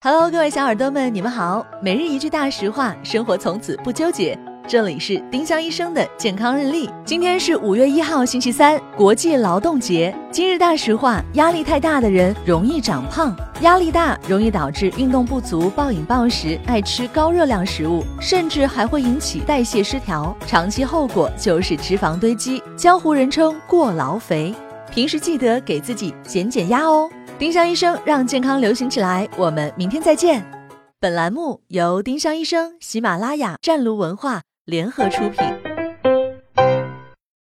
Hello，各位小耳朵们，你们好。每日一句大实话，生活从此不纠结。这里是丁香医生的健康日历。今天是五月一号，星期三，国际劳动节。今日大实话：压力太大的人容易长胖。压力大容易导致运动不足、暴饮暴食、爱吃高热量食物，甚至还会引起代谢失调。长期后果就是脂肪堆积，江湖人称过劳肥。平时记得给自己减减压哦。丁香医生让健康流行起来，我们明天再见。本栏目由丁香医生、喜马拉雅、湛庐文化联合出品。